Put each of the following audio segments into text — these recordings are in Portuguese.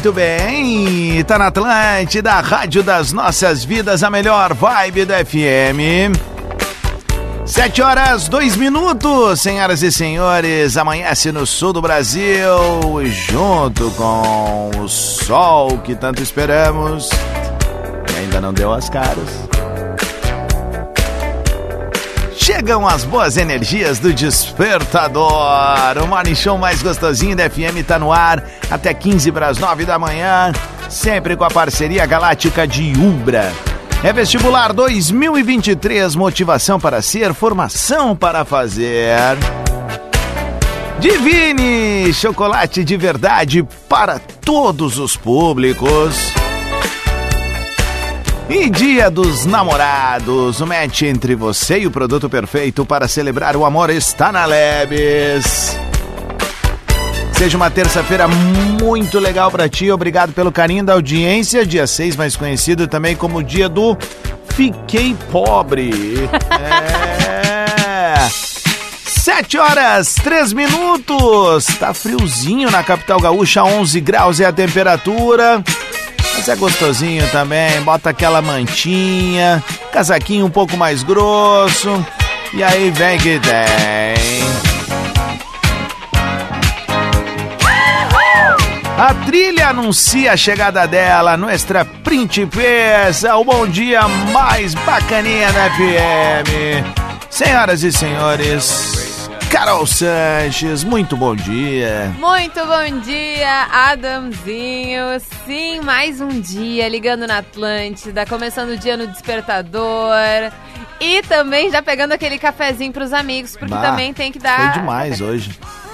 Muito bem, tá na Atlântida, Rádio das Nossas Vidas, a melhor vibe do FM. Sete horas, dois minutos, senhoras e senhores, amanhece no sul do Brasil, junto com o sol que tanto esperamos, e ainda não deu as caras. Chegam as boas energias do Despertador. O morning show mais gostosinho da FM tá no ar até 15 para as 9 da manhã, sempre com a parceria galáctica de Ubra. É vestibular 2023, motivação para ser, formação para fazer. Divine, chocolate de verdade para todos os públicos. E Dia dos Namorados, o match entre você e o produto perfeito para celebrar o amor está na Lebes. Seja uma terça-feira muito legal para ti. Obrigado pelo carinho da audiência. Dia 6, mais conhecido também como dia do Fiquei Pobre. É. 7 horas, 3 minutos. Tá friozinho na capital gaúcha, 11 graus é a temperatura. Mas é gostosinho também, bota aquela mantinha, casaquinho um pouco mais grosso, e aí vem que tem. A trilha anuncia a chegada dela, Nuestra Principessa, o bom dia mais bacaninha da FM. Senhoras e senhores, Carol Sanches, muito bom dia. Muito bom dia, Adamzinho. Sim, mais um dia ligando na Atlântida, começando o dia no despertador. E também já pegando aquele cafezinho pros amigos, porque Bah, também tem que dar. Foi demais hoje.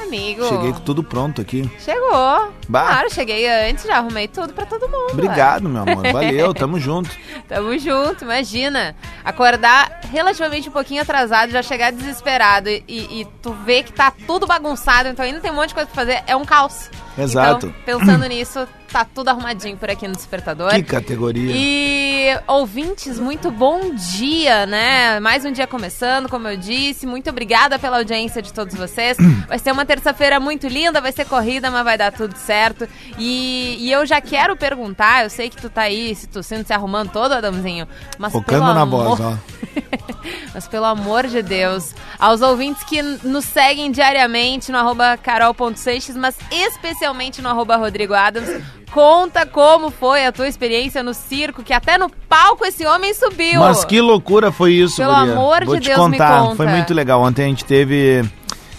Amigo. Cheguei com tudo pronto aqui. Chegou. Bah. Claro, cheguei antes, já arrumei tudo pra todo mundo. Obrigado, meu amor. Valeu, tamo junto. Tamo junto, imagina. Acordar relativamente um pouquinho atrasado, já chegar desesperado e, e tu vê que tá tudo bagunçado, então ainda tem um monte de coisa pra fazer, é um caos. Exato. Então, pensando nisso, tá tudo arrumadinho por aqui no Despertador. Que categoria. E ouvintes, muito bom dia, né? Mais um dia começando, como eu disse. Muito obrigada pela audiência de todos vocês. Vai ser uma terça-feira muito linda, vai ser corrida, mas vai dar tudo certo. E, e eu já quero perguntar, eu sei que tu tá aí se tossindo, se arrumando todo, Adamzinho. Mas Focando pelo na amor... voz, ó. Mas pelo amor de Deus, aos ouvintes que nos seguem diariamente no arroba carol.seixas, mas especialmente no arroba Rodrigo Adams, conta como foi a tua experiência no circo, que até no palco esse homem subiu. Mas que loucura foi isso, Pelo guria. amor Vou de te Deus, me contar. conta. Foi muito legal. Ontem a gente teve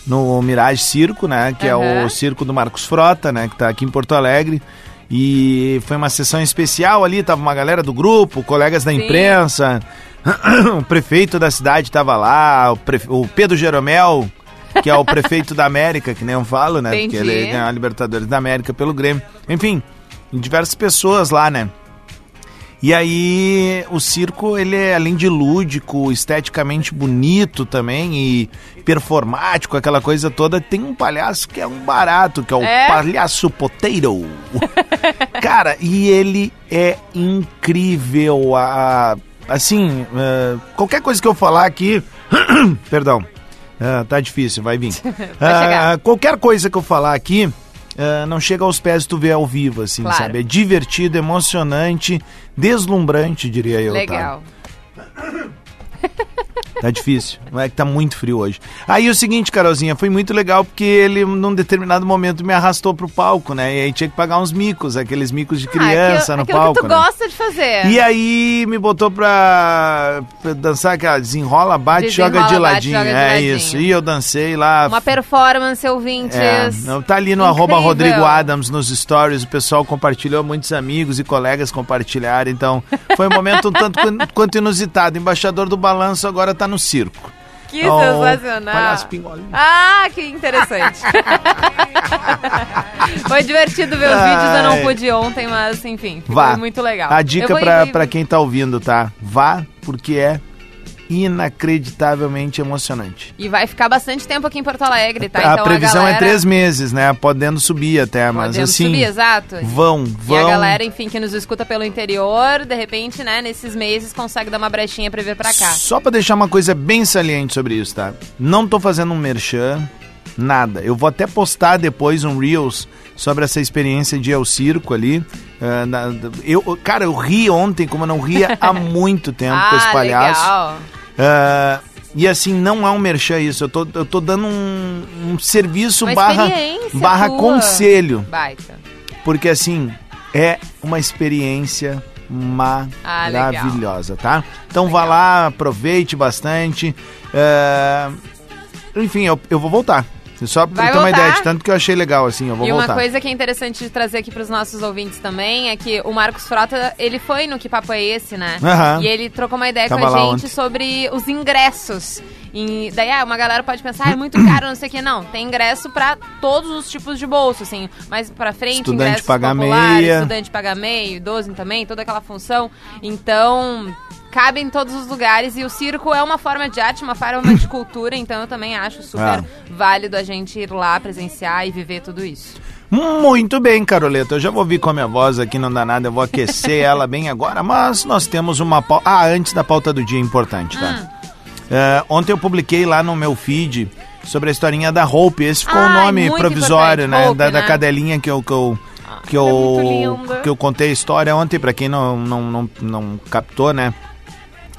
no Mirage Circo, né? Que é o circo do Marcos Frota, né? Que tá aqui em Porto Alegre. E foi uma sessão especial ali, tava uma galera do grupo, colegas da imprensa, o prefeito da cidade tava lá, o, prefe- o Pedro Jeromel, que é o prefeito da América, que nem eu falo, né? Entendi. Porque ele ganhou a Libertadores da América pelo Grêmio. Enfim, diversas pessoas lá, né? E aí, o circo, ele é, além de lúdico, esteticamente bonito também e performático, aquela coisa toda, tem um palhaço que é um barato, que é o É? palhaço potato. Cara, e ele é incrível. A, assim, eh, qualquer coisa que eu falar aqui. Perdão. Ah, tá difícil, vai vir. Chegar. qualquer coisa que eu falar aqui. Ah, não chega aos pés tu vê ao vivo, assim, Claro. sabe? É divertido, emocionante, deslumbrante, diria eu. tá? Legal. Tá difícil. Não é que tá muito frio hoje. Aí o seguinte, Carolzinha, foi muito legal porque ele, num determinado momento, me arrastou pro palco, né? E aí tinha que pagar uns micos, aqueles micos de criança ah, no aquilo palco. que tu né? gosta de fazer. E aí me botou pra, pra dançar aquela desenrola, bate, joga de Desenrola, bate, ladinho. joga de é ladinho. isso. E eu dancei lá. Uma performance, ouvintes. É, tá ali no Incrível. arroba Rodrigo Adams nos stories, o pessoal compartilhou, muitos amigos e colegas compartilharam, então foi um momento um tanto quan- quanto inusitado. Embaixador do Balanço agora tá no circo. Que Oh, sensacional. Ah, que interessante. foi divertido ver os Ai. vídeos, eu não pude ontem, mas enfim, Vá. foi muito legal. A dica ir, pra, ir, quem tá ouvindo, tá? Vá, porque é inacreditavelmente emocionante. E vai ficar bastante tempo aqui em Porto Alegre, tá? a Então previsão galera... é três meses, né? Podendo subir até, mas Podendo assim. subir, exato. Vão, E vão. a galera, enfim, que nos escuta pelo interior, de repente, né, nesses meses consegue dar uma brechinha pra vir pra cá. Só pra deixar uma coisa bem saliente sobre isso, tá? Não tô fazendo um merchan, nada. Eu vou até postar depois um Reels sobre essa experiência de El Circo ali. Ah, eu, cara, eu ri ontem como eu não ria há muito tempo com esse ah, palhaço. legal. Ah, e assim, não é um merchan isso. Eu tô, eu tô dando um, um serviço Uma barra, barra tua. conselho. Baita. Porque assim, é uma experiência Ah, legal. maravilhosa, tá? Então vá lá, aproveite bastante. É, Enfim, eu, eu vou voltar. Só pra Vai ter uma voltar? ideia de tanto que eu achei legal, assim, eu vou e voltar. uma coisa que é interessante de trazer aqui pros nossos ouvintes também é que o Marcos Frota, ele foi no Que Papo é Esse, né? Aham. E ele trocou uma ideia Tava com a gente ontem. sobre os ingressos. E daí, ah, uma galera pode pensar, ah, é muito caro, não sei o que. Não, tem ingresso pra todos os tipos de bolso, assim. Mais pra frente, Estudante ingressos paga populares, meia. estudante paga meio, idoso também, toda aquela função. Então, cabe em todos os lugares. E o circo é uma forma de arte, uma forma de cultura. Então, eu também acho super Ah. válido a gente ir lá presenciar e viver tudo isso. Muito bem, Caroleta. Eu já vou vir com a minha voz aqui, não dá nada. Eu vou aquecer ela bem agora. Mas nós temos uma pauta. Ah, antes da pauta do dia importante, tá? Hum. É, ontem eu publiquei lá no meu feed sobre a historinha da Hope. Esse ficou o Ai, nome provisório, né? Hope, da, da né? cadelinha que eu. Que eu que ela é eu, linda. que eu contei a história ontem, pra quem não, não, não, não captou, né?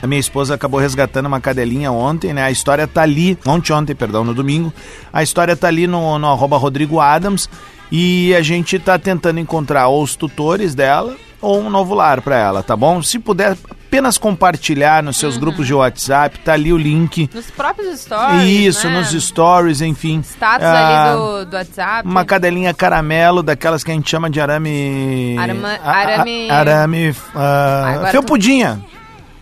A minha esposa acabou resgatando uma cadelinha ontem, né? A história tá ali, ontem, ontem, perdão, no domingo. A história tá ali no, no arroba Rodrigo Adams e a gente tá tentando encontrar ou os tutores dela ou um novo lar pra ela, tá bom? Se puder apenas compartilhar nos seus grupos de WhatsApp, tá ali o link. Nos próprios stories. Isso, né? nos stories, enfim. Status Ah, ali do, do WhatsApp. Uma cadelinha caramelo, daquelas que a gente chama de arame. Arama- a- a- arame- arame. ah, felpudinha.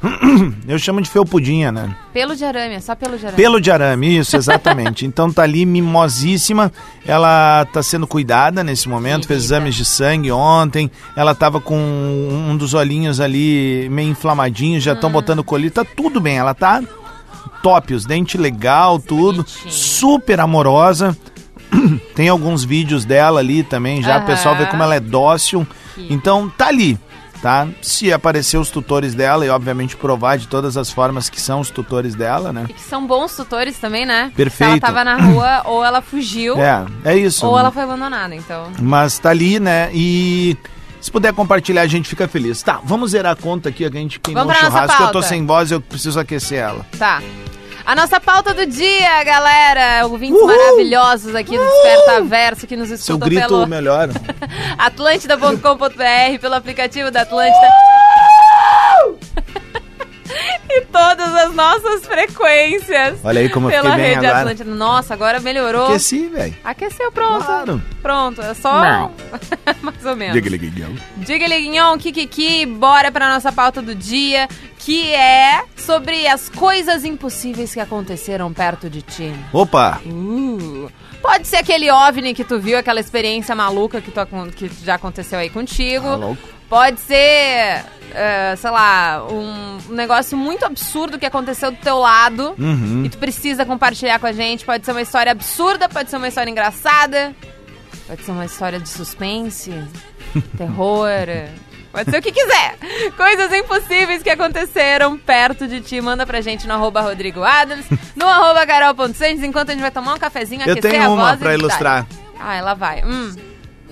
Eu chamo de felpudinha, né? Pelo de arame, é só pelo de arame. Pelo de arame, isso, exatamente. então tá ali mimosíssima. Ela tá sendo cuidada nesse momento, fez exames de sangue ontem. Ela tava com um dos olhinhos ali meio inflamadinho, já Hum. estão botando colírio. Tá tudo bem, ela tá top, os dentes legal, tudo. Bonitinho. Super amorosa. Tem alguns vídeos dela ali também, já o pessoal vê como ela é dócil. Que- Então tá ali, tá? Se aparecer os tutores dela e obviamente provar de todas as formas que são os tutores dela, né? E que são bons tutores também, né? Se Perfeito. ela tava na rua, ou ela fugiu, É, é isso. ou ela foi abandonada, então. Mas tá ali, né? E se puder compartilhar, a gente fica feliz. Tá, vamos zerar a conta aqui, a gente queimou o churrasco. Eu tô sem voz, eu preciso aquecer ela. Tá. A nossa pauta do dia, galera. Ouvintes Uhul! maravilhosos aqui do Desperta Verso que nos Seu escutam grito pelo melhor. atlântida.com.br, pelo aplicativo da Atlântida. e todas as nossas frequências. Olha aí como eu pela fiquei bem rede agora. Atlântida. Nossa, agora melhorou. Aqueci, velho. Aqueceu, pronto. Claro. Pronto, é só. Não. Mais ou menos. Diga, liga, liga. Diga Liguinhon, Kikiki, bora pra nossa pauta do dia, que é sobre as coisas impossíveis que aconteceram perto de ti. Opa! Uh, pode ser aquele OVNI que tu viu, aquela experiência maluca que, tu que já aconteceu aí contigo. Tá louco. Pode ser, eh, sei lá, um, um negócio muito absurdo que aconteceu do teu lado Uhum. e tu precisa compartilhar com a gente. Pode ser uma história absurda, pode ser uma história engraçada, pode ser uma história de suspense, terror. Pode ser o que quiser. Coisas impossíveis que aconteceram perto de ti. Manda pra gente no arroba Rodrigo Adams, no arroba carol.santos, enquanto a gente vai tomar um cafezinho, Eu aquecer tenho a uma voz pra ilustrar. Ah, ela vai. Hum.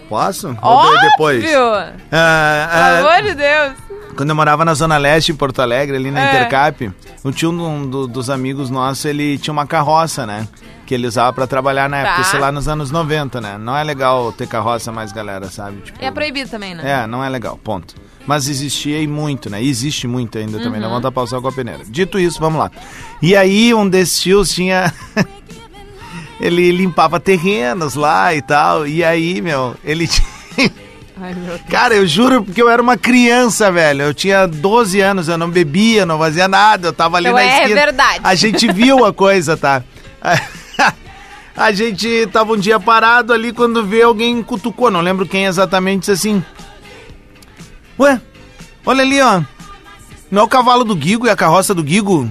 Posso? Óbvio! de- depois? Ah, Pelo ah, amor de Deus. Quando eu morava na Zona Leste, em Porto Alegre, ali na É. Intercap, o tio um do- dos amigos nossos, ele tinha uma carroça, né? Que ele usava pra trabalhar na época, Tá. isso lá nos anos 90, né? Não é legal ter carroça mais, galera, sabe? Tipo, é proibido também, né? É, não é legal, ponto. Mas existia e muito, né? E existe muito ainda também, Uhum. não vamos o sol com a peneira. Dito isso, vamos lá. E aí, um desses tios tinha... ele limpava terrenos lá e tal, e aí, meu, ele tinha... Ai. Cara, eu juro porque eu era uma criança, velho. Eu tinha 12 anos, eu não bebia, não fazia nada. Eu tava ali Então na é esquina. verdade. A gente viu a coisa, tá? A gente tava um dia parado ali quando vê alguém cutucou, não lembro quem exatamente, disse assim: Ué, olha ali, ó. Não é o cavalo do Guigo e a carroça do Guigo?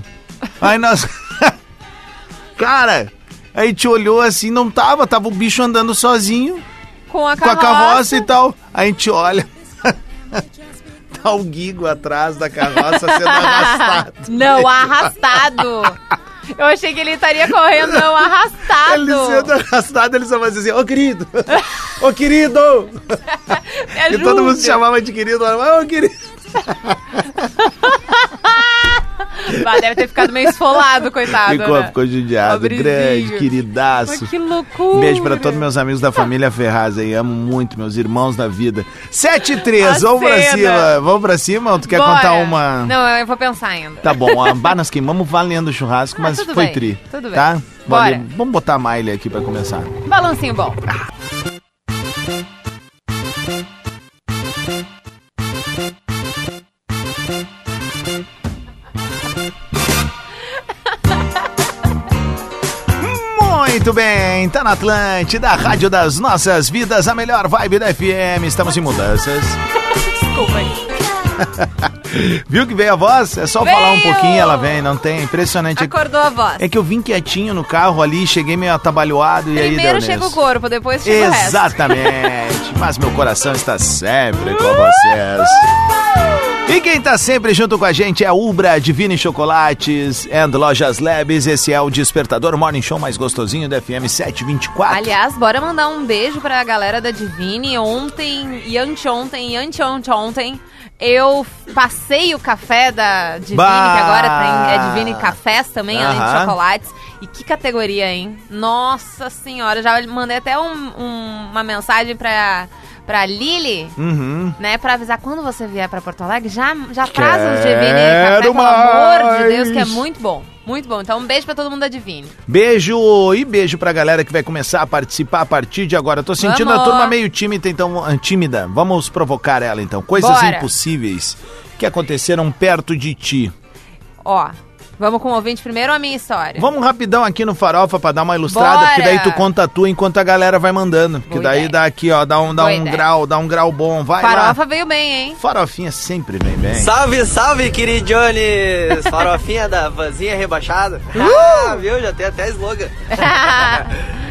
Aí nós. Cara, a gente olhou assim, não tava, tava o bicho andando sozinho Com a com a carroça. carroça e tal. A gente olha. tá o Guigo atrás da carroça sendo arrastado. Não, arrastado. Eu achei que ele estaria correndo, arrastado. Ele sendo arrastado, ele só fazia assim, ô querido! Ô querido! Me E todo mundo se chamava de querido, ô querido! Ah, deve ter ficado meio esfolado, coitado. Ficou, né? ficou judiado. Pobrezinho. Grande, queridaço. Mas que loucura. Beijo pra todos meus amigos da família Ferraz aí. Amo muito, meus irmãos da vida. 7 e 3, A vamos pra cima. Vamos pra cima ou tu quer Bora. contar uma. Não, eu vou pensar ainda. Tá bom, a bah, nós queimamos valendo o churrasco, Ah, mas foi bem, tri. tudo bem. Tá? Bora. Vamos botar a Miley aqui pra começar. Balancinho bom. Muito bem, tá na Atlântida, a rádio das nossas vidas, a melhor vibe da FM. Estamos em mudanças. Desculpa aí. Viu que veio a voz? É só falar um Veio! pouquinho, ela vem, não tem? Impressionante. Acordou a voz. É que eu vim quietinho no carro ali, cheguei meio atabalhoado e aí Primeiro deu chega o corpo, depois chega o resto. Exatamente. Mas meu coração está sempre com vocês. E quem tá sempre junto com a gente é a Ubra Divine Chocolates and Lojas Labs. Esse é o Despertador Morning Show mais gostosinho da FM 724. Aliás, bora mandar um beijo pra galera da Divine. Ontem e anteontem e anteontem eu passei o café da Divine, Bah! que agora tem, é Divine Cafés também, além de chocolates. E que categoria, hein? Nossa senhora, já mandei até um- um- uma mensagem pra, pra Lili, Uhum. né, pra avisar quando você vier pra Porto Alegre, já, já traz os Divine Café, pelo amor de Deus, que é muito bom. Muito bom. Então, um beijo pra todo mundo da Divine. Beijo e beijo pra galera que vai começar a participar a partir de agora. Tô sentindo a Vamos. turma meio tímida, então, tímida. Vamos provocar ela então. Coisas Bora. impossíveis que aconteceram perto de ti. Ó, vamos com o ouvinte primeiro ou a minha história? Vamos rapidão aqui no Farofa pra dar uma ilustrada, Bora. porque daí tu conta a tua enquanto a galera vai mandando. Que Boa daí ideia. dá aqui, ó, dá um, dá Boa um ideia. grau, dá um grau bom. Vai Farofa lá. veio bem, hein? Farofinha sempre vem bem. Salve, salve, queridiones! Farofinha da vanzinha rebaixada. Uh! Ah, viu? Já tem até slogan.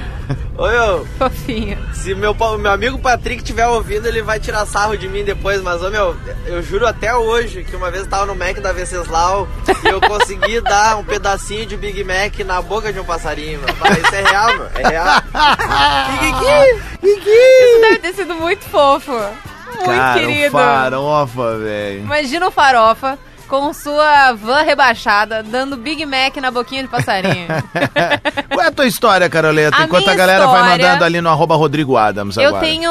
Ô, meu, Fofinho. se meu, meu amigo Patrick tiver ouvindo, ele vai tirar sarro de mim depois. Mas, ô, meu, eu juro até hoje que uma vez eu tava no Mac da Venceslau e eu consegui dar um pedacinho de Big Mac na boca de um passarinho, meu. Isso é real, meu. É real. Kikiki. Isso deve ter sido muito fofo. Muito Cara, querido. farofa, velho. Imagina o Farofa com sua van rebaixada dando Big Mac na boquinha de passarinho. Qual é a tua história, Caroleta? A Enquanto a galera vai história- mandando ali no arroba Rodrigo Adams Eu agora. tenho.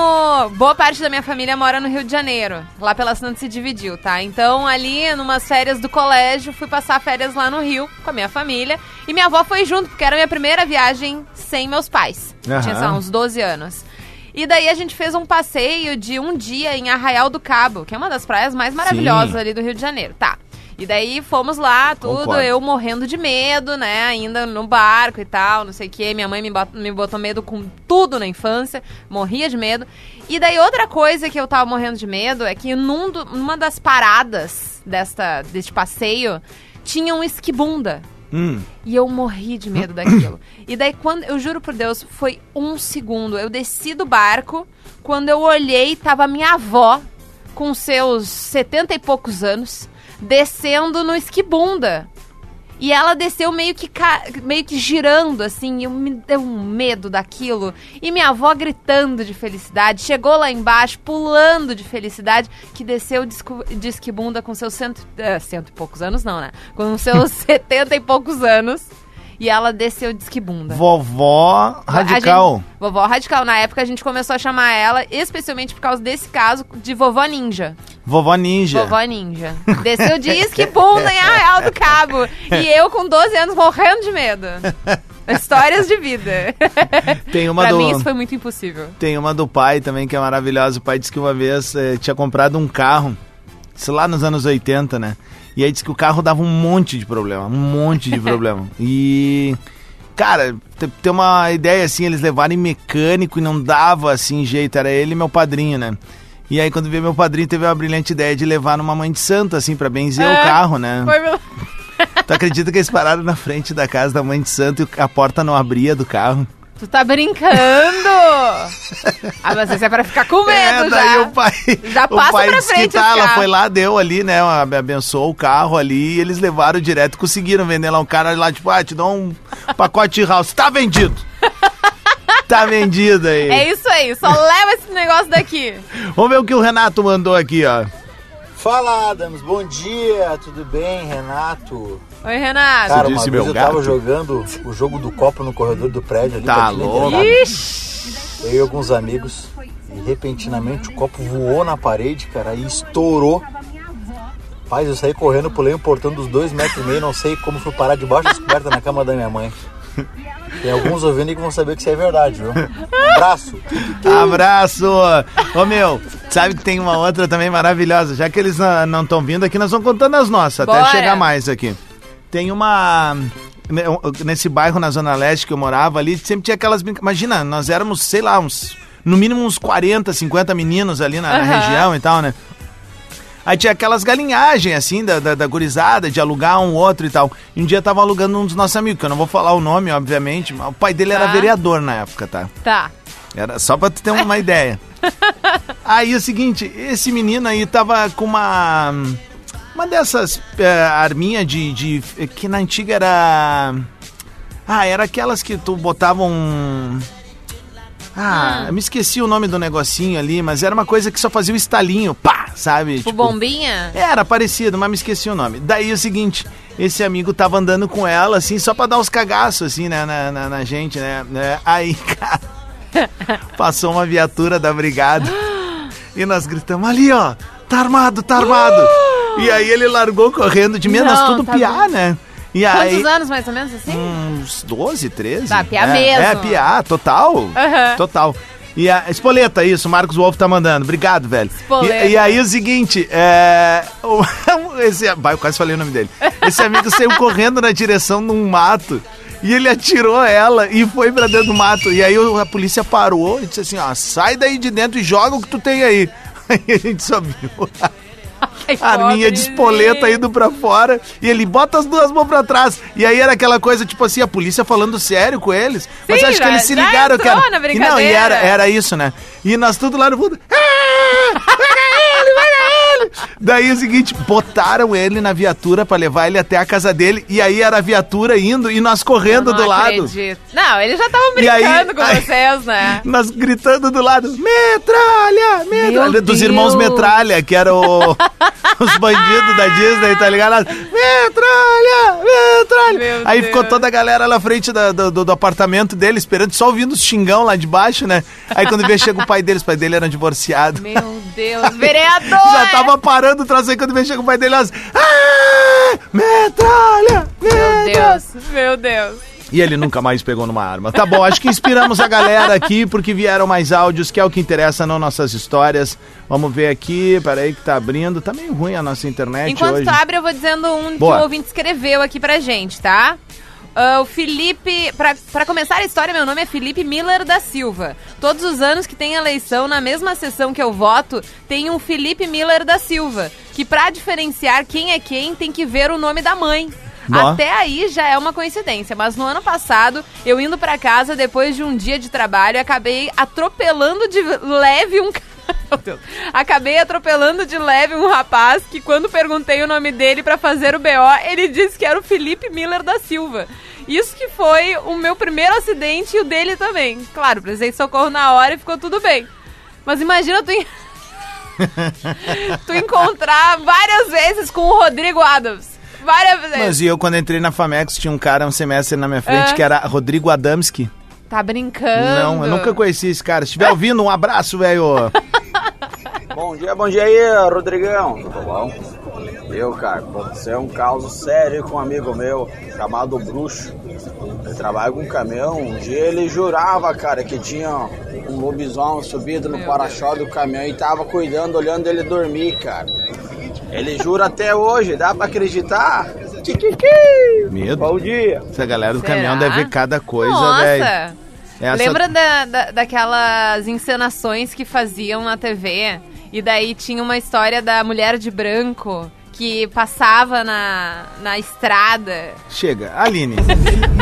Boa parte da minha família mora no Rio de Janeiro. Lá pela Santa se dividiu, tá? Então, ali, numas férias do colégio, fui passar férias lá no Rio com a minha família. E minha avó foi junto, porque era a minha primeira viagem sem meus pais. Aham. Tinha, sei lá, uns 12 anos. E daí a gente fez um passeio de um dia em Arraial do Cabo, que é uma das praias mais maravilhosas Sim. ali do Rio de Janeiro. Tá. E daí fomos lá, tudo, Concordo. eu morrendo de medo, né? Ainda no barco e tal, não sei o quê. Minha mãe me, bot- me botou medo com tudo na infância, morria de medo. E daí outra coisa que eu tava morrendo de medo é que num numa das paradas desta, deste passeio tinha um esquibunda. Hum. E eu morri de medo daquilo. E daí, quando. Eu juro por Deus, foi um segundo. Eu desci do barco. Quando eu olhei, tava minha avó, com seus setenta e poucos anos, descendo no esquibunda. E ela desceu meio que, ca- meio que girando, assim, e eu me deu um medo daquilo. E minha avó gritando de felicidade, chegou lá embaixo, pulando de felicidade, que desceu de esquibunda com seus cento, eh, cento e poucos anos, não, né? Com seus setenta e poucos anos. E ela desceu de esquibunda. Vovó radical. gente- vovó radical. Na época a gente começou a chamar ela, especialmente por causa desse caso, de vovó ninja. Vovó ninja. Vovó ninja. Desceu de esquibunda em Arraial do Cabo. E eu com 12 anos morrendo de medo. Histórias de vida. Tem uma pra do... mim isso foi muito impossível. Tem uma do pai também que é maravilhosa. O pai disse que uma vez eh, tinha comprado um carro, isso lá nos anos 80, né? E aí disse que o carro dava um monte de problema, um monte de problema. E, cara, te- tem uma ideia assim, eles levaram em mecânico e não dava assim jeito, era ele e meu padrinho, né? E aí quando veio meu padrinho teve uma brilhante ideia de levar numa mãe de santo, assim, pra benzer o É, carro, né? Foi meu... Tu acredita que eles pararam na frente da casa da mãe de santo e a porta não abria do carro? Tu tá brincando! ah, mas isso é pra ficar com medo É, daí já. o pai. Já o passa pai pra frente que tá, ela carro. foi lá, deu ali, né? ab- Abençoou o carro ali e eles levaram direto, conseguiram vender lá um cara lá, tipo, ah, te dou um pacote de house. Tá vendido! tá vendido aí. É isso aí, só leva esse negócio daqui. Vamos ver o que o Renato mandou aqui, ó. Fala Adams, bom dia, tudo bem, Renato? Oi, Renato. Cara, disse uma meu vez eu gato? tava jogando o jogo do copo no corredor do prédio ali. Tá louco. Ixi, Eu e alguns amigos. E repentinamente o copo voou na parede, cara, e estourou. Paz, eu saí correndo, pulei um portão dos dois metros e meio, não sei como fui parar debaixo das cobertas na cama da minha mãe. Tem alguns ouvindo aí que vão saber que isso é verdade, viu? Abraço! Abraço! Ô meu, sabe que tem uma outra também maravilhosa. Já que eles na- não estão vindo aqui, nós vamos contando as nossas, até Bora. chegar mais aqui. Tem uma. ne- Nesse bairro na Zona Leste que eu morava ali, sempre tinha aquelas brincadeiras. Imagina, nós éramos, sei lá, uns. No mínimo uns 40, 50 meninos ali na, na Aham. região e tal, né? Aí tinha aquelas galinhagens, assim, da, da, da gurizada, de alugar um outro e tal. E um dia tava alugando um dos nossos amigos, que eu não vou falar o nome, obviamente, mas o pai dele era Tá. vereador na época, tá? tá. Era só pra tu ter uma ideia. Aí é o seguinte, esse menino aí tava com uma. Uma dessas é, arminhas de, de. Que na antiga era. Ah, era aquelas que tu botava um. Ah, eu me esqueci o nome do negocinho ali, mas era uma coisa que só fazia o estalinho, pá, sabe? Tipo, bombinha? Era parecido, mas me esqueci o nome. Daí é o seguinte, esse amigo tava andando com ela, assim, só pra dar uns cagaços, assim, né, na, na, na gente, né? né? Aí, cara, passou uma viatura da brigada e nós gritamos, ali, ó, tá armado, tá armado. E aí ele largou correndo de menos, tudo tá piar, né? E aí... Quantos anos mais ou menos assim? Uns 12, 13. Tá, piá é, mesmo. É, piá, total. Aham. Total. E a Espoleta, isso, o Marcos Wolf tá mandando. Obrigado, velho. Espoleta. E, e aí o seguinte, é. o- Esse, vai, eu quase falei o nome dele. Esse amigo saiu correndo na direção de um mato. E ele atirou ela e foi pra dentro do mato. E aí a polícia parou e disse assim: ó, sai daí de dentro e joga o que tu tem aí. Aí a gente só viu arminha de espoleta indo pra fora e ele bota as duas mãos pra trás. E aí era aquela coisa, tipo assim, a polícia falando sério com eles. Mas Sim, acho que eles se já ligaram e não, e era, era isso, né? E nós tudo lá no fundo. "Ah, Pega ele, pega ele! Daí é o seguinte, botaram ele na viatura pra levar ele até a casa dele. E aí era a viatura indo e nós correndo do lado. acredito. Não, eles já estavam E aí- brincando com aí- vocês, né? Nós gritando do lado, metralha, metralha, Meu dos irmãos metralha, que eram os bandidos da Disney, tá ligado? Metralha, metralha. Meu Aí Deus. ficou toda a galera lá na frente da- do, do- do apartamento dele, esperando, só ouvindo os xingão lá de baixo, né? Aí quando veio, chega o pai deles, o pai dele era divorciado. Meu Deus, vereador! Já tava parando o troço aí quando veio, chega o pai dele, elas, ah, metralha, Meu. Deus, meu Deus. E ele nunca mais pegou numa arma. Tá bom, acho que inspiramos a galera aqui porque vieram mais áudios, que é o que interessa não nossas histórias. Vamos ver aqui, peraí que tá abrindo. Tá meio ruim a nossa internet Enquanto hoje. tu abre, eu vou dizendo um Boa. que o ouvinte escreveu aqui pra gente, tá? Ah, o Felipe, pra, pra começar a história, meu nome é Felipe Miller da Silva. Todos os anos que tem eleição, na mesma sessão que eu voto, tem um Felipe Miller da Silva. Que pra diferenciar quem é quem, tem que ver o nome da mãe. Até aí já é uma coincidência, mas no ano passado, eu indo pra casa depois de um dia de trabalho, acabei atropelando de leve um ca- Meu Deus. Acabei atropelando de leve um rapaz que quando perguntei o nome dele pra fazer o BO, ele disse que era o Felipe Miller da Silva. Isso que foi o meu primeiro acidente e o dele também. Claro, precisei de socorro na hora e ficou tudo bem. Mas imagina tu, en- tu encontrar várias vezes com o Rodrigo Adams. Várias vezes. Mas e eu, quando entrei na Famex, tinha um cara um semestre na minha frente É. que era Rodrigo Adamski. Tá brincando. Não, eu nunca conheci esse cara. Se estiver ouvindo, um abraço, velho. Bom dia, bom dia aí, Rodrigão. Tudo bom? Eu, cara, aconteceu um caso sério com um amigo meu, chamado Bruxo. Ele trabalha com caminhão. Um dia ele jurava, cara, que tinha um lobisomem subido no para-choque do caminhão e tava cuidando, olhando ele dormir, cara. Ele jura até hoje, dá pra acreditar? Medo. Bom dia! Essa galera do Será? caminhão deve ver cada coisa, Nossa! velho. Essa- Lembra da, da- daquelas encenações que faziam na TV? E daí tinha uma história da mulher de branco que passava na, na estrada. Chega, Aline.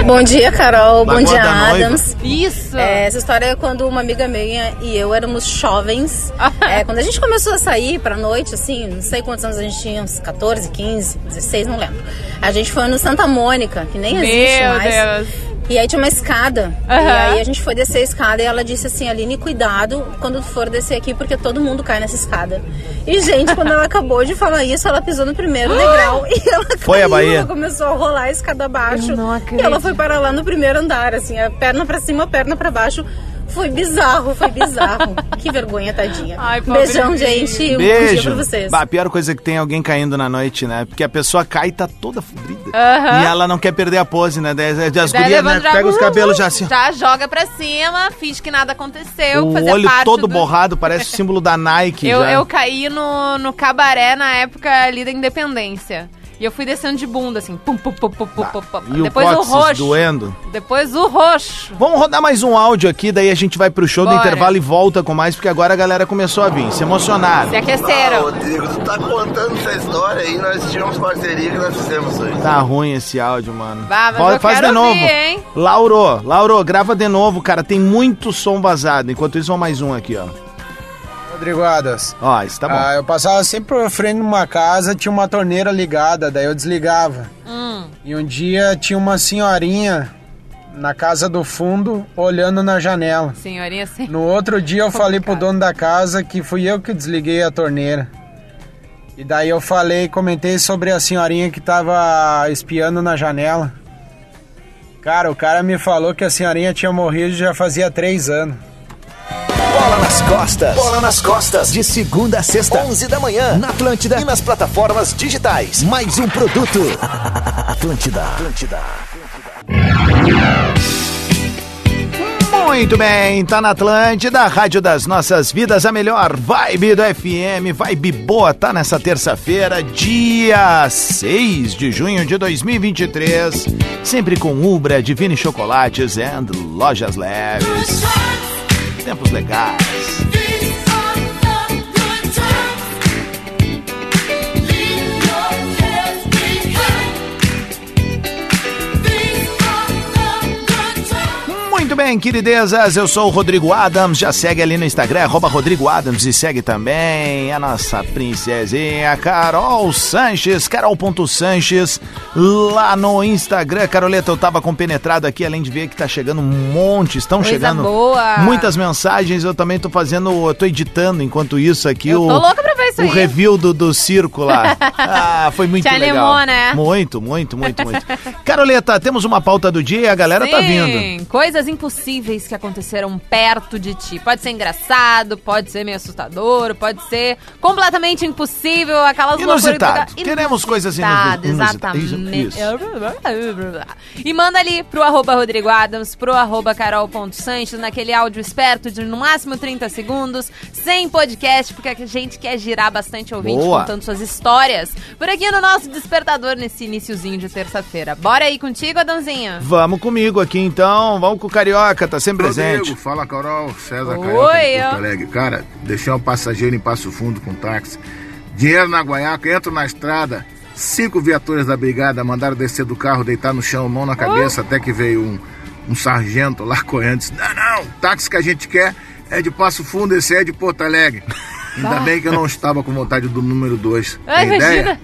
Bom dia, Carol. Bom dia. Adams. Isso! É, essa história é quando uma amiga minha e eu éramos jovens. É, quando a gente começou a sair pra noite, assim, não sei quantos anos a gente tinha, uns 14, 15, 16, não lembro. A gente foi no Santa Mônica, que nem existe Meu mais. Deus! E aí tinha uma escada. E Aham. aí a gente foi descer a escada e ela disse assim, Aline, cuidado quando tu for descer aqui, porque todo mundo cai nessa escada. E, gente, quando ela acabou de falar isso, ela pisou no primeiro degrau e ela Foi a caiu, Bahia? ela começou a rolar a escada abaixo. Eu não e ela foi parar lá no primeiro andar, assim, a perna pra cima, a perna pra baixo. Foi bizarro, foi bizarro. que vergonha, tadinha. Ai. Beijão, gente. Um bom Beijo. dia pra vocês. Bah, a pior coisa é que tem alguém caindo na noite, né? Porque a pessoa cai e tá toda fodida. Aham. E ela não quer perder a pose, né? Daí as gurias, né? Pega os cabelos já assim. Já joga pra cima, finge que nada aconteceu. O olho parte todo do- borrado, parece o símbolo da Nike. Eu, já. eu caí no, no cabaré na época ali da Independência. E eu fui descendo de bunda, assim. Pum, pum, pum, pum, pum, pum, pum. E Depois o o roxo. doendo. Depois o roxo. Vamos rodar mais um áudio aqui, daí a gente vai pro show do Bora. intervalo e volta com mais, porque agora a galera começou a vir, se emocionaram. Se aqueceram. Rodrigo, tu tá contando essa história aí, nós tínhamos parceria que nós fizemos hoje. Tá ruim esse áudio, mano. Pode- eu faz quero de novo. ouvir, hein? Lauro, Lauro, grava de novo, cara. Tem muito som vazado. Enquanto isso, vamos mais um aqui, ó. Rodrigo Adas. Ó, isso tá bom. Ah, eu passava sempre por frente de uma casa, tinha uma torneira ligada, daí eu desligava. Hum. E um dia tinha uma senhorinha na casa do fundo olhando na janela. Senhorinha, sim. No outro dia eu falei pro dono da casa que fui eu que desliguei a torneira. E daí eu falei, comentei sobre a senhorinha que tava espiando na janela. Cara, o cara me falou que a senhorinha tinha morrido já fazia três anos. Bola nas costas. Bola nas costas. De segunda a sexta, 11 da manhã. Na Atlântida e nas plataformas digitais. Mais um produto. Atlântida. Atlântida. Muito bem, tá na Atlântida, Rádio das Nossas Vidas, a melhor vibe do FM, vibe boa, tá nessa terça-feira, dia 6 de junho de 2023, sempre com Ubra, Divine Chocolates e Lojas Leves. Tempos legais. Bem, queridezas, eu sou o Rodrigo Adams, já segue ali no Instagram, arroba Rodrigo Adams e segue também a nossa princesinha Carol Sanches, carol.sanches, lá no Instagram. Caroleta, eu tava compenetrado aqui, além de ver que tá chegando um monte, estão Coisa chegando boa. muitas mensagens, eu também tô fazendo, eu tô editando enquanto isso aqui Eu o, tô louca pra isso o aí. review do, do circo lá. Ah, foi muito Te legal. animou, né? Muito, muito, muito, muito. Caroleta, temos uma pauta do dia e a galera tá vindo. Sim, coisas impossíveis que aconteceram perto de ti. Pode ser engraçado, pode ser meio assustador, pode ser completamente impossível, aquelas Inusitado. Queremos coisas Inusitado, inusi- Exatamente. Isso. E manda ali pro arroba Rodrigo Adams, pro arroba carol.sanches, naquele áudio esperto de no máximo 30 segundos, sem podcast, porque a gente quer girar bastante ouvinte Boa. contando suas histórias. Por aqui no nosso despertador, nesse iniciozinho de terça-feira. Bora aí contigo, Adãozinho? Vamos comigo aqui então, vamos com o Carioca, tá sempre presente. Rodrigo, fala Carol, César Oi, Carioca de. Porto Alegre. Cara, deixei um passageiro em Passo Fundo com táxi. Dinheiro na guaiaca, entro na estrada. Cinco viaturas da brigada mandaram descer do carro, deitar no chão, mão na cabeça, até que veio um, um sargento lá correndo. Disse, não, não, o táxi que a gente quer é de Passo Fundo, esse é de Porto Alegre. Ainda bem que eu não estava com vontade do número dois. Ai, Tem ideia?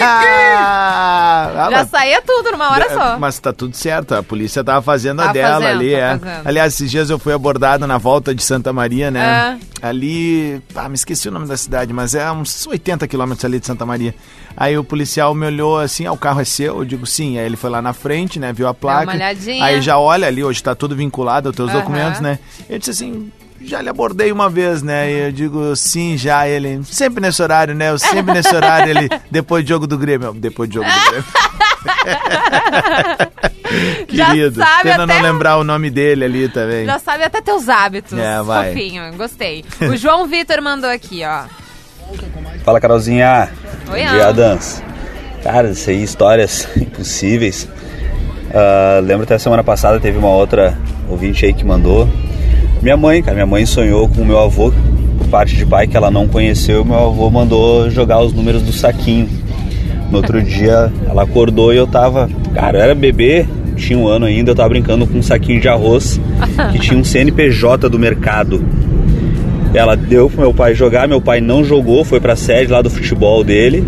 Ah, Já saía tudo numa hora só. Mas tá tudo certo, a polícia tava fazendo a Tá dela fazendo, ali, tá é. fazendo. Aliás, esses dias eu fui abordado na volta de Santa Maria, né? É. Ali, ah, me esqueci o nome da cidade, mas é uns 80 quilômetros ali de Santa Maria. Aí o policial me olhou assim, ah, o carro é seu? Eu digo sim. Aí ele foi lá na frente, né, viu a placa. uma olhadinha. Aí já olha ali, hoje tá tudo vinculado aos teus Aham. documentos, né? Eu disse assim, Já lhe abordei uma vez, né? E eu digo sim, já ele. Sempre nesse horário, né? Eu sempre nesse horário, ele. Depois do jogo do Grêmio. Depois do jogo do Grêmio. Já Querido. sabe Pena até não lembrar o nome dele ali também. Já sabe até teus hábitos. É, vai. Fofinho, gostei. O João Vitor mandou aqui, ó. Fala, Carolzinha. Oi, Bom dia, Ana. Adams. Cara, isso aí, histórias impossíveis. Ah, lembro até semana passada teve uma outra ouvinte aí que mandou. Minha mãe, cara, minha mãe sonhou com o meu avô, por parte de pai que ela não conheceu. Meu avô mandou jogar os números do saquinho. No outro dia ela acordou e eu tava, cara, eu era bebê, tinha um ano ainda, eu tava brincando com um saquinho de arroz que tinha um CNPJ do mercado. Ela deu pro meu pai jogar, meu pai não jogou, foi pra sede lá do futebol dele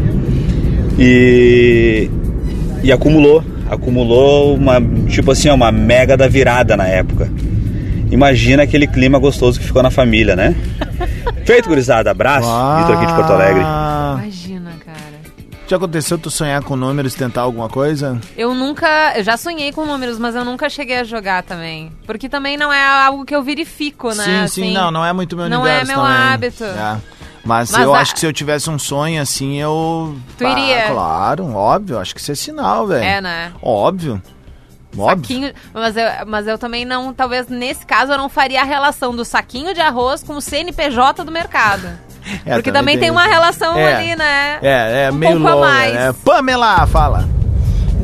e, e acumulou. Acumulou uma, tipo assim, uma mega da virada na época. Imagina aquele clima gostoso que ficou na família, né? Feito, gurizada. Abraço. Vitor aqui de Porto Alegre. Imagina, cara. Já aconteceu tu sonhar com números e tentar alguma coisa? Eu nunca. Eu já sonhei com números, mas eu nunca cheguei a jogar também. Porque também não é algo que eu verifico, né? sim, assim. sim, não, não é muito meu Não universo é meu também. hábito. É. Mas, Mas eu a- acho que se eu tivesse um sonho assim, eu. Tu iria? Claro, óbvio. Acho que isso é sinal, velho. É, né? Óbvio. Saquinho, mas, eu, mas eu também não, talvez nesse caso eu não faria a relação do saquinho de arroz com o CNPJ do mercado. É, Porque também tem isso. uma relação É. ali, né? É, é Um meio pouco a longa, mais. né? Pamela, fala.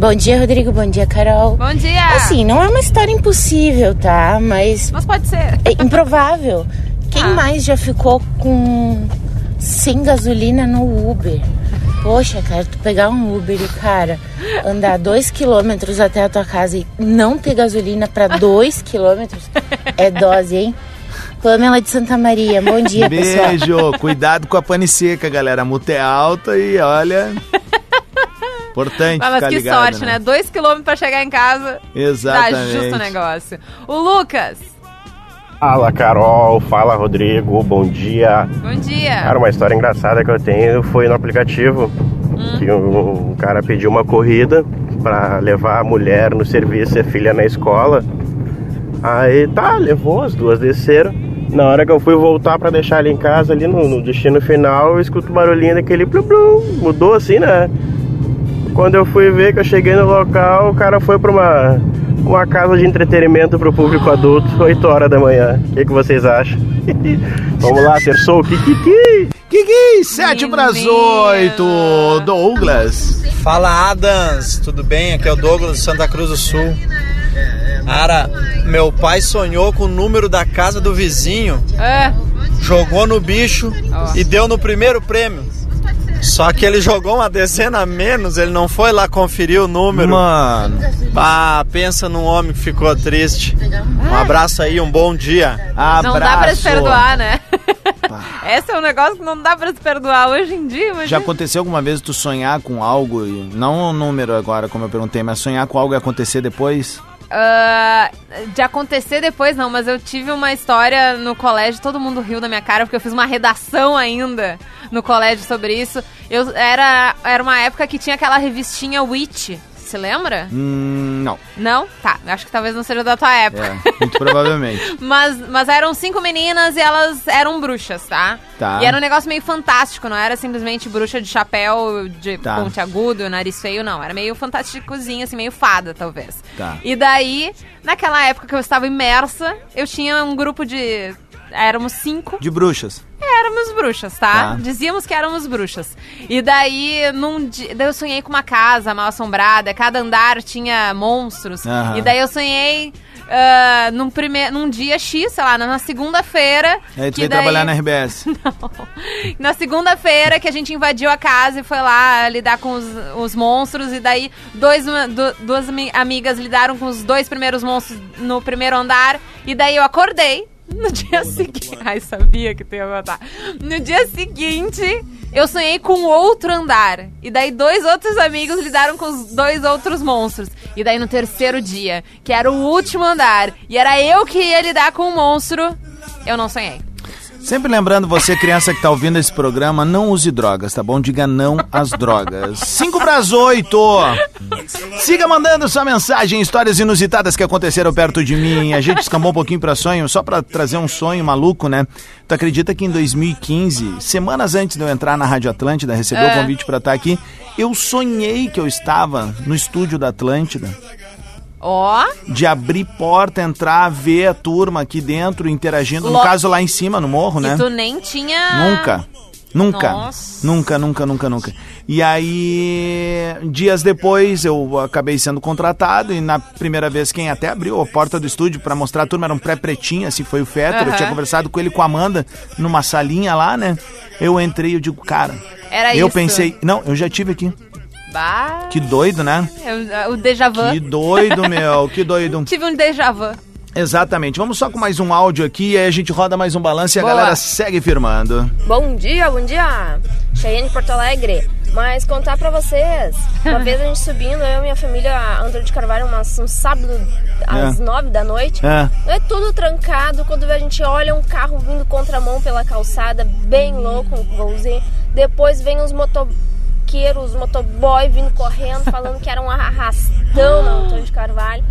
Bom dia, Rodrigo. Bom dia, Carol. Bom dia. Assim, não é uma história impossível, tá? Mas. Mas pode ser. É improvável. Quem Ah. mais já ficou com. sem gasolina no Uber? Poxa, cara, tu pegar um Uber e, cara, andar dois quilômetros até a tua casa e não ter gasolina pra dois quilômetros é dose, hein? Pamela de Santa Maria, bom dia, pessoal. Beijo. Cuidado com a pane seca, galera. A multa é alta e olha. Importante mas ficar que ligado, sorte, né? Dois quilômetros pra chegar em casa. Exatamente. Dá justo o negócio. O Lucas. Fala Carol, fala Rodrigo, bom dia. Bom dia. Cara, uma história engraçada que eu tenho foi no aplicativo que um, um cara pediu uma corrida pra levar a mulher no serviço e a filha na escola. Aí tá, levou, as duas desceram. Na hora que eu fui voltar pra deixar ele em casa, ali no, no destino final, eu escuto o barulhinho daquele blum blum, mudou assim, né? Quando eu fui ver que eu cheguei no local, o cara foi pra uma, uma casa de entretenimento pro público adulto, 8 horas da manhã. O que, que vocês acham? Vamos lá, terçou, kikiki! Kiki, 7 para as 8. Douglas. Fala Adams, tudo bem? Aqui é o Douglas de Santa Cruz do Sul. Cara, meu pai sonhou com o número da casa do vizinho, É. jogou no bicho Ó. e deu no primeiro prêmio. Só que ele jogou uma dezena a menos, ele não foi lá conferir o número. Mano. Ah, pensa num homem que ficou triste. Um abraço aí, um bom dia. Não dá pra se perdoar, né? Esse é um negócio que não dá pra se perdoar hoje em dia, mas. Já aconteceu alguma vez tu sonhar com algo, e não o número agora, como eu perguntei, mas sonhar com algo e acontecer depois? Ah, de acontecer depois, não, mas eu tive uma história no colégio, todo mundo riu da minha cara, porque eu fiz uma redação ainda no colégio sobre isso. Eu era, era uma época que tinha aquela revistinha Witch. Você lembra? Hum, não. Não? Tá, acho que talvez não seja da tua época. É, muito provavelmente. Mas, mas eram cinco meninas e elas eram bruxas, tá? Tá. E era um negócio meio fantástico, não era simplesmente bruxa de chapéu, de Tá. ponte agudo, nariz feio, não. Era meio fantásticozinho, assim, meio fada, talvez. Tá. E daí, naquela época que eu estava imersa, eu tinha um grupo de. Éramos cinco. De bruxas. Éramos bruxas, tá? Tá. Dizíamos que éramos bruxas. E daí, num dia, daí eu sonhei com uma casa mal assombrada, cada andar tinha monstros. Aham. E daí eu sonhei ah, num, prime... num dia X, sei lá, na segunda-feira. Aí tu veio daí- trabalhar na RBS. na segunda-feira que a gente invadiu a casa e foi lá lidar com os, os monstros. E daí dois, du- duas ami- amigas lidaram com os dois primeiros monstros no primeiro andar. E daí eu acordei no dia seguinte. Ai, sabia que tu ia matar. No dia seguinte, eu sonhei com outro andar. E daí dois outros amigos lidaram com os dois outros monstros. E daí no terceiro dia, que era o último andar, e era eu que ia lidar com o monstro, eu não sonhei. Sempre lembrando você, criança que tá ouvindo esse programa, não use drogas, tá bom? Diga não às drogas. 5 para as 8. Siga mandando sua mensagem, histórias inusitadas que aconteceram perto de mim. A gente escambou um pouquinho pra sonho, só pra trazer um sonho maluco, né? Tu acredita que em 2015, semanas antes de eu entrar na Rádio Atlântida, receber É. o convite pra estar aqui, eu sonhei que eu estava no estúdio da Atlântida Ó, de abrir porta, entrar, ver a turma aqui dentro interagindo. No Lo- caso, lá em cima, no morro, né? e tu nem tinha... Nunca. Nunca. Nossa. Nunca, nunca, nunca, nunca. E aí, dias depois, eu acabei sendo contratado e na primeira vez quem até abriu a porta do estúdio pra mostrar a turma era um pré-pretinho, assim, foi o Fetter. Eu tinha conversado com ele e com a Amanda numa salinha lá, né? Eu entrei e eu digo, cara... Era eu isso. pensei, não, eu já tive aqui. Bah, Que doido, né? eu- o déjà vu. Que doido, meu, que doido. Tive um déjà vu. Exatamente. Vamos só com mais um áudio aqui e aí a gente roda mais um balanço e a Boa. galera segue firmando. Bom dia, bom dia! Cheyenne Porto Alegre. Mas contar pra vocês, uma vez a gente subindo, eu e minha família, Antônio de Carvalho, umas- um sábado às É. nove da noite. É. É tudo trancado, quando a gente olha um carro vindo contramão pela calçada, bem louco, um golzinho. Depois vem os motoqueiros, os motoboy vindo correndo, falando que era um arrastão na Antônio de Carvalho.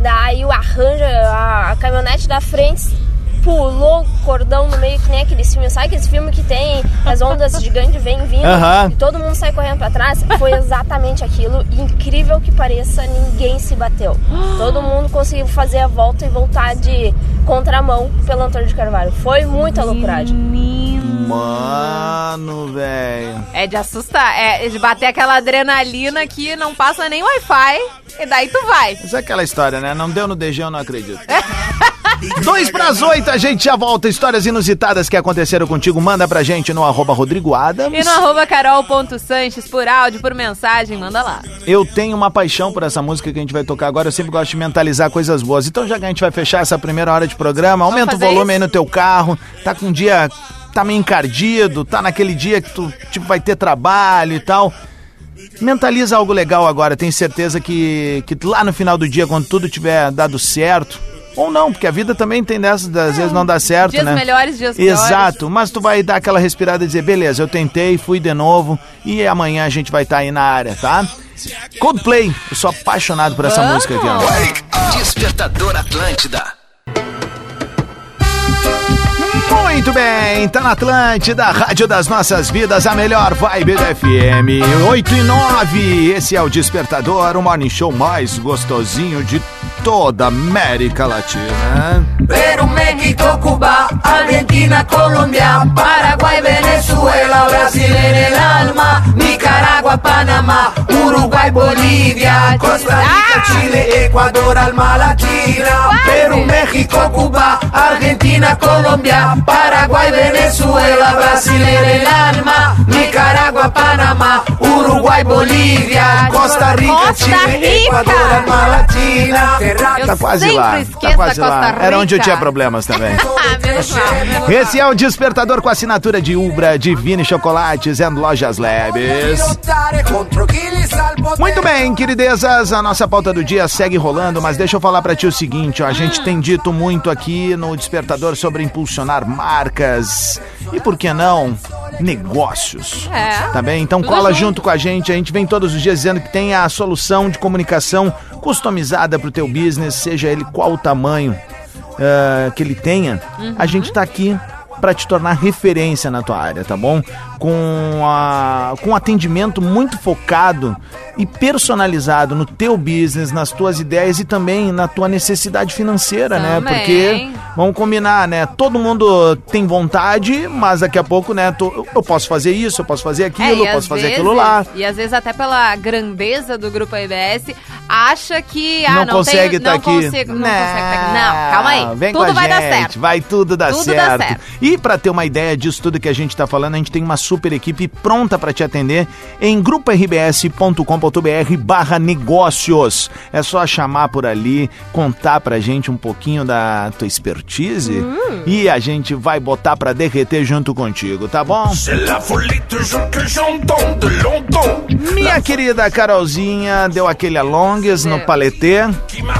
Daí o arranja, a, a caminhonete da frente pulou o cordão no meio, que nem aqueles filmes. Sabe aqueles filmes que tem as ondas gigantes vêm vindo Aham. e todo mundo sai correndo pra trás? Foi exatamente aquilo. E incrível que pareça, ninguém se bateu. Todo mundo conseguiu fazer a volta e voltar de contramão pelo Antônio de Carvalho. Foi muita loucuragem. Mano, velho. É de assustar, é de bater aquela adrenalina que não passa nem Wi-Fi e daí tu vai. Mas é aquela história, né? Não deu no DG, eu não acredito. Dois pras oito, a gente já volta. Histórias inusitadas que aconteceram contigo, manda pra gente no arroba Rodrigo Adams. E no arroba carol.sanches, por áudio, por mensagem, manda lá. Eu tenho uma paixão por essa música que a gente vai tocar agora. Eu sempre gosto de mentalizar coisas boas. Então, já que a gente vai fechar essa primeira hora de programa, aumenta o volume isso? aí no teu carro. Tá com um dia. Tá meio encardido, tá naquele dia que tu tipo, vai ter trabalho e tal. Mentaliza algo legal agora. Tenho certeza que, que lá no final do dia, quando tudo tiver dado certo. Ou não, porque a vida também tem dessas, às vezes não dá certo, Dias né? melhores, dias piores. Exato, mas tu vai dar aquela respirada e dizer, beleza, eu tentei, fui de novo e amanhã a gente vai estar aí na área, tá? Coldplay, eu sou apaixonado por essa Vamos. música aqui, ó. Despertador Atlântida. Muito bem, tá na Atlântida, Rádio das Nossas Vidas, a melhor vibe da FM. 8 e 9, esse é o Despertador, o morning show mais gostosinho de toda a América Latina. Perú, México, Cuba, Argentina, Colombia, Paraguay, Venezuela, Brasil en el alma, Nicaragua, Panamá, Uruguay, Bolivia, Costa Rica, Chile, Ecuador, alma latina, Perú, México, Cuba, Argentina, Colombia, Paraguay, Venezuela, Brasil en el alma, Nicaragua, Panamá, Uruguay, Bolivia, Costa Rica, Costa Chile, Rica. Ecuador, alma latina. Tá quase lá, tá quase lá. Era onde eu tinha problemas também. Ah. Esse é o Despertador com assinatura de Ubra, Divine Chocolates e Lojas Labs. Muito bem, queridezas, a nossa pauta do dia segue rolando, mas deixa eu falar pra ti o seguinte, ó, a gente tem dito muito aqui no Despertador sobre impulsionar marcas e, por que não, negócios. É. Tá bem? Então cola junto. junto com a gente, a gente vem todos os dias dizendo que tem a solução de comunicação customizada pro teu business, seja ele qual o tamanho ah, que ele tenha, Uhum. a gente tá aqui para te tornar referência na tua área, tá bom? Com, a, com um atendimento muito focado e personalizado no teu business, nas tuas ideias e também na tua necessidade financeira, né? Também. Porque, vamos combinar, né? Todo mundo tem vontade, mas daqui a pouco, né? tu- eu- posso fazer isso, eu posso fazer aquilo, É, eu posso fazer vezes- aquilo lá. E às vezes até pela grandeza do grupo ABS, acha que ah, Não não, consegue tenho, tá não aqui. Consigo, não, consegue tá aqui. Não, calma aí. Vem Tudo com a vai gente, dar certo. vai tudo dar Tudo dá certo. certo. E para ter uma ideia disso tudo que a gente tá falando, a gente tem uma super equipe pronta para te atender em gruparbs.com.br barra negócios. É só chamar por ali, contar pra gente um pouquinho da tua expertise Hum. e a gente vai botar pra derreter junto contigo, tá bom? Minha querida Carolzinha deu aquele alongues no paletê.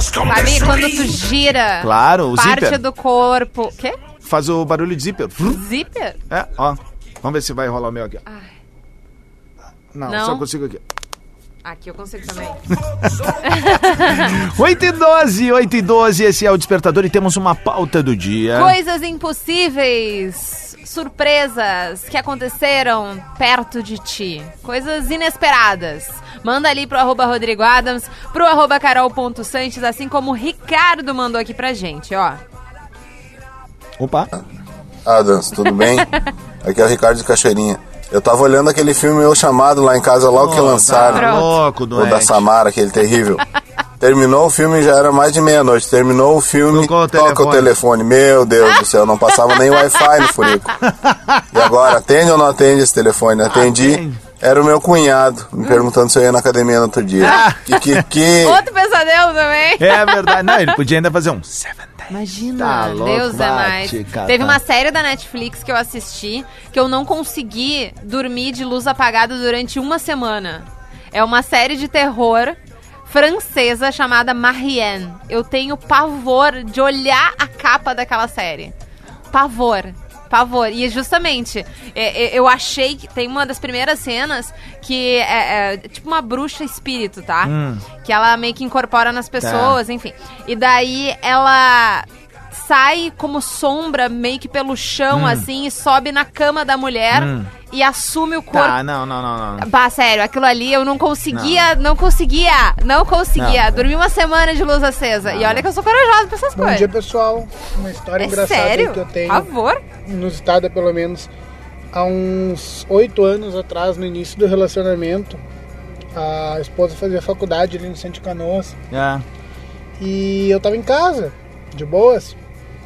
Sabe quando tu gira Claro, o parte zíper. do corpo. Quê? faz o barulho de zíper. Zíper? É, ó. Vamos ver se vai rolar o meu aqui. Não, Não? só consigo aqui. Aqui eu consigo também. 8 e 12, 8 e 12, esse é o Despertador e temos uma pauta do dia. Coisas impossíveis, surpresas que aconteceram perto de ti. Coisas inesperadas. Manda ali pro arroba Rodrigo Adams, pro arroba carol.santos, assim como o Ricardo mandou aqui pra gente, ó. Opa. Adams, tudo bem? Aqui é o Ricardo de Cachoeirinha. Eu tava olhando aquele filme Eu Chamado lá em casa, logo que lançaram. tá louco, o da Samara, aquele terrível. Terminou o filme, já era mais de meia-noite. Terminou o filme, toca o telefone. telefone. Meu Deus do céu, não passava nem Wi-Fi no furico. E agora, atende ou não atende esse telefone? Atendi. Era o meu cunhado, me perguntando se eu ia na academia no outro dia. Que, que, que... Outro pesadelo também. É verdade. Não, ele podia ainda fazer um Seven Imagina, Tá louco, Deus é mais. Teve uma série da Netflix que eu assisti que eu não consegui dormir de luz apagada durante uma semana. É uma série de terror francesa chamada Marianne. Eu tenho pavor de olhar a capa daquela série. Pavor. Pavor. E justamente, é, é, eu achei que tem uma das primeiras cenas que é, é tipo uma bruxa espírito, tá? Hum. que ela meio que incorpora nas pessoas, enfim. E daí ela sai como sombra meio que pelo chão, Hum. assim, e sobe na cama da mulher Hum. E assume o corpo. Tá, não, não, não, não. Bah, sério, aquilo ali eu não conseguia, não, conseguia, não conseguia. Não. Dormi uma semana de luz acesa. e olha que eu sou corajosa pra essas Bom coisas. dia, pessoal. Uma história É engraçada sério? que eu tenho. Por favor. Inusitada, pelo menos. Há uns oito anos atrás, no início do relacionamento, a esposa fazia faculdade ali no Centro de Canoas. É, E eu tava em casa, de boas.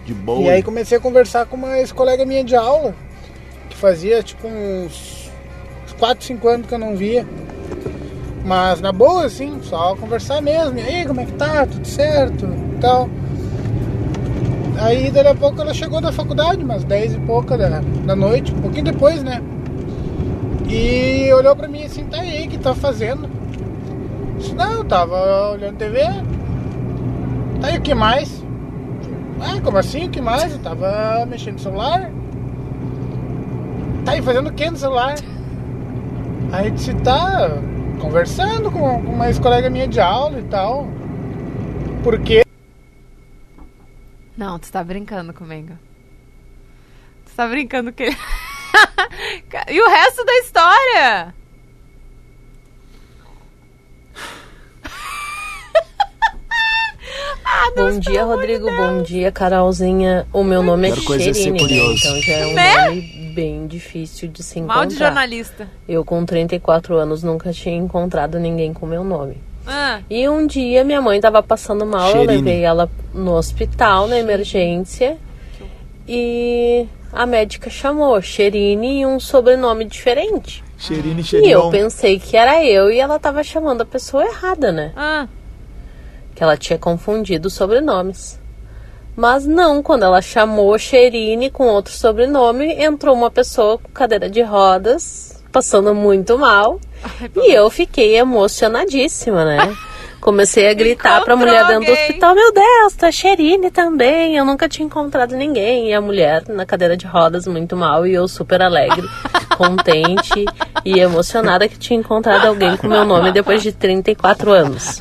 de boa. E aí comecei a conversar com uma ex-colega minha de aula, fazia tipo uns 4, 5 anos que eu não via. Mas na boa, assim, só conversar mesmo. E aí, como é que tá? Tudo certo? E tal. Aí, daqui a pouco, ela chegou da faculdade, umas 10 e pouca da, da noite, um pouquinho depois, né? E olhou pra mim assim, tá aí, o que tá fazendo? Disse, não, eu tava olhando TV. Tá e o que mais? Ah, como assim? O que mais? Eu tava mexendo no celular. Tá aí fazendo o que no celular? Aí disse, tá conversando com com uma ex-colega minha de aula e tal. Porque Não, tu tá brincando comigo. Tu tá brincando que. e o resto da história? Bom dia, Rodrigo. Bom dia, Carolzinha. O meu nome é coisa é né? então já é um Né? nome bem difícil de se encontrar. Mal de jornalista. Eu, com 34 anos, nunca tinha encontrado ninguém com meu nome. Ah, E um dia minha mãe tava passando mal, eu Sherine. levei ela no hospital, na emergência. E a médica chamou Sherine e um sobrenome diferente. Cheirinho, E cheirinho. eu pensei que era eu e ela tava chamando a pessoa errada, né? ah. Que ela tinha confundido sobrenomes. Mas não, quando ela chamou Sherine com outro sobrenome, entrou uma pessoa com cadeira de rodas, passando muito mal. e eu fiquei emocionadíssima, né? Comecei a gritar pra mulher dentro do alguém. hospital: Meu Deus, tá Sherine também. Eu nunca tinha encontrado ninguém. E a mulher na cadeira de rodas, muito mal, e eu super alegre, contente e emocionada que tinha encontrado alguém com meu nome depois de 34 anos.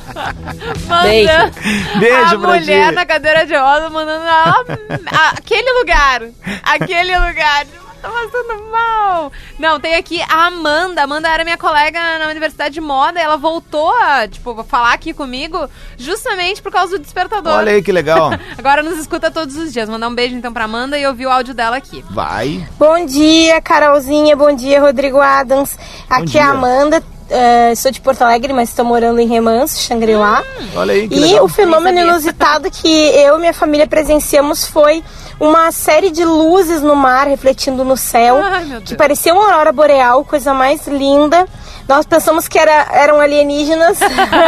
Beijo. Beijo a mulher ti. na cadeira de roda mandando ela. a- aquele lugar. Aquele lugar. Tá passando mal. Não, tem aqui a Amanda. A Amanda era minha colega na Universidade de Moda e ela voltou a, tipo, falar aqui comigo justamente por causa do despertador. Olha aí que legal. Agora nos escuta todos os dias. Mandar um beijo então pra Amanda e ouvir o áudio dela aqui. Vai. Bom dia, Carolzinha. Bom dia, Rodrigo Adams. Aqui dia. é a Amanda. Eh, sou de Porto Alegre, mas estou morando em Remanso, Xangri-Lá. Olha aí que E legal. o fenômeno inusitado que eu e minha família presenciamos foi uma série de luzes no mar refletindo no céu, Ai, que parecia uma aurora boreal, coisa mais linda. Nós pensamos que era, eram alienígenas,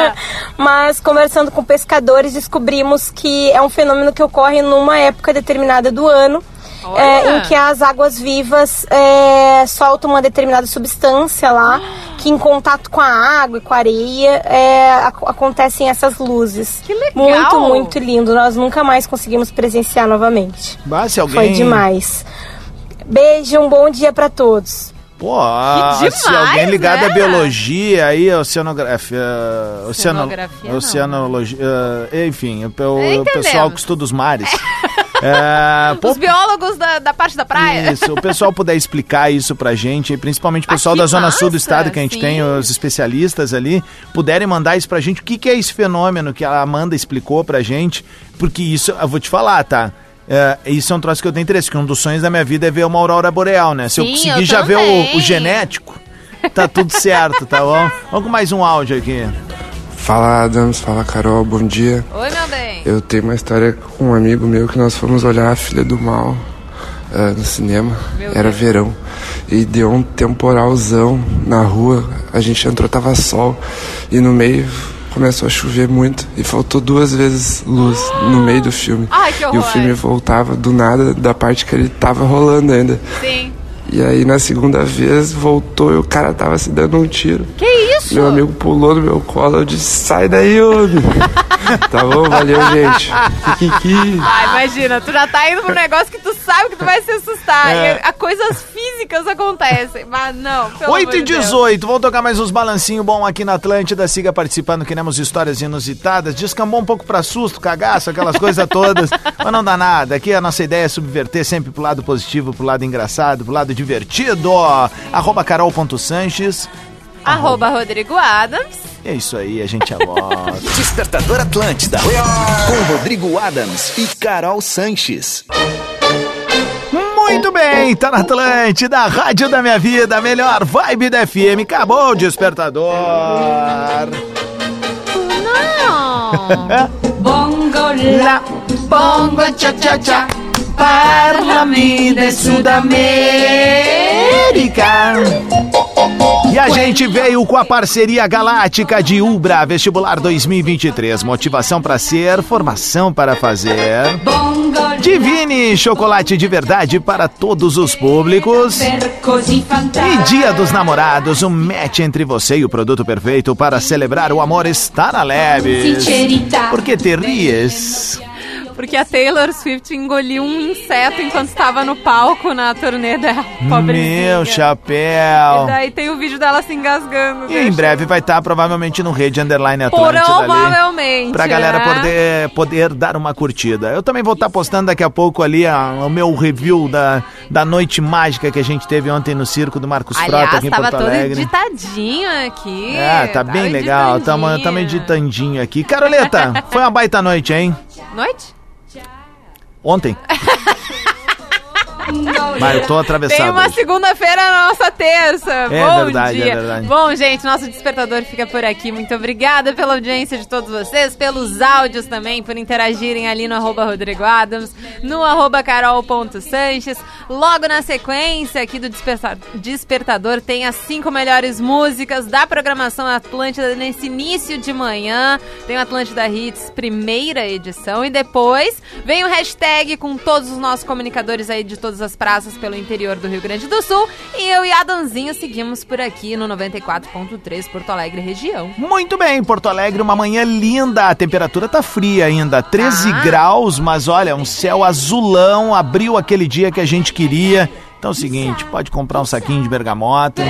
mas conversando com pescadores descobrimos que é um fenômeno que ocorre numa época determinada do ano, é, em que as águas vivas é, soltam uma determinada substância lá que em contato com a água e com a areia é, ac- acontecem essas luzes. Que legal! Muito, muito lindo. Nós nunca mais conseguimos presenciar novamente. Bah, alguém... Foi demais. Beijo, um bom dia pra todos. Pô, ah, Que se alguém demais, ligado né? à biologia, aí, oceanografia, oceano, Oceanografia, não. oceanologia, eh, enfim, o, o pessoal que estuda os mares. É, pô, Os biólogos da, da parte da praia. Isso, o pessoal puder explicar isso pra gente, e principalmente o pessoal Ah, que da Zona Sul do massa, estado, que a gente sim. tem, os especialistas ali, puderem mandar isso pra gente. O que, que é esse fenômeno que a Amanda explicou pra gente? Porque isso, eu vou te falar, tá? É, isso é um troço que eu tenho interesse, que um dos sonhos da minha vida é ver uma aurora boreal, né? Se eu Sim, conseguir eu já ver o, o genético, tá tudo certo, tá bom? Vamos com mais um áudio aqui. Fala Adams, fala Carol, bom dia. Oi, meu bem. Eu tenho uma história com um amigo meu que nós fomos olhar a Filha do Mal ah, no cinema. Meu Era Deus. verão. E deu um temporalzão na rua. A gente entrou, tava sol. E no meio começou a chover muito. E faltou duas vezes luz no meio do filme. Ai, que e o horror. filme voltava do nada da parte que ele tava rolando ainda. Sim. E aí na segunda vez voltou e o cara tava se dando um tiro. Que isso? Meu amigo pulou no meu colo, eu disse, sai daí, homem. tá bom, valeu, gente. Kikiki. Ah, imagina, tu já tá indo pro negócio que tu sabe que tu vai se assustar. É. E a, coisas físicas acontecem. Mas não, pelo 8 amor e de Deus. 18, vamos tocar mais uns balancinhos bom aqui na Atlântida. Siga participando, queremos histórias inusitadas. Descambou um pouco pra susto, cagaço, aquelas coisas todas. Mas não dá nada. Aqui a nossa ideia é subverter sempre pro lado positivo, pro lado engraçado, pro lado divertido. Arroba carol.sanches. Arroba Rodrigo Adams. É isso aí, a gente volta. Despertador Atlântida. Com Rodrigo Adams e Carol Sanches. Muito bem, tá na Atlântida, Rádio da Minha Vida, a melhor vibe da FM. Acabou o despertador. Bongo la, bongo cha cha cha, parlami de Sudamérica. E a gente veio com a parceria galáctica de Ubra Vestibular 2023. Motivação para ser, formação para fazer. Divine chocolate de verdade para todos os públicos. E Dia dos Namorados, um match entre você e o produto perfeito para celebrar o amor está na Leves. Sinceridade. Por que te ries? Porque a Taylor Swift engoliu um inseto enquanto estava no palco na turnê dela. Pobrezinha. Meu chapéu. E daí tem o vídeo dela se engasgando. E em breve vai estar provavelmente no Rede Underline Atlântida ali. Provavelmente. Pra galera né? poder, poder dar uma curtida. Eu também vou estar postando daqui a pouco ali a- o meu review da, da noite mágica que a gente teve ontem no circo do Marcos Frota Aliás, aqui em tava Porto todo Alegre. editadinho aqui. É, tá bem legal. Tamo, tamo editandinho aqui. Caroleta, foi uma baita noite, hein? Noite? Ontem. Mas eu tô atravessado. Tem uma hoje. segunda-feira na nossa terça. É Bom verdade, é dia. verdade. Bom, gente, nosso despertador fica por aqui. Muito obrigada pela audiência de todos vocês, pelos áudios também, por interagirem ali no arroba Rodrigo Adams, no arroba carol.sanches. Logo na sequência aqui do Desperta- Despertador tem as cinco melhores músicas da programação Atlântida nesse início de manhã. Tem o Atlântida Hits, primeira edição. E depois vem o hashtag com todos os nossos comunicadores aí de todas as praças pelo interior do Rio Grande do Sul. E eu e Adanzinho seguimos por aqui no 94.3 Porto Alegre região. Muito bem, Porto Alegre, uma manhã linda. A temperatura tá fria ainda, 13 Ah. graus, mas olha, um céu azulão. Abriu aquele dia que a gente queria. Então é o seguinte, pode comprar um saquinho de bergamota.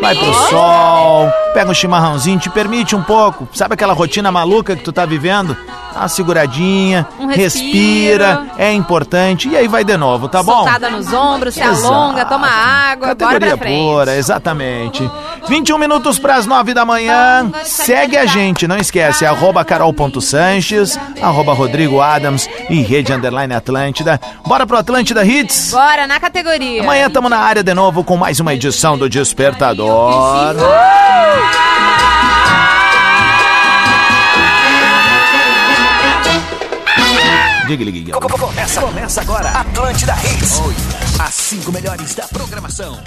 Vai pro sol, pega um chimarrãozinho, te permite um pouco. Sabe aquela rotina maluca que tu tá vivendo? Dá uma seguradinha, Um respira, é importante. E aí vai de novo, tá bom? Soltada nos ombros, se Exato. alonga, toma água, bora Categoria pra frente. pura, exatamente. 21 minutos para as 9 da manhã. Segue a gente, não esquece, arroba carol.sanches, arroba Rodrigo Adams e Rede Underline Atlântida. Bora pro Atlântida Hits? Bora na categoria. Amanhã estamos na área de novo com mais uma edição do Despertador. Diga, liga, liga. Começa, começa agora. Atlântida Hits. As cinco melhores da programação.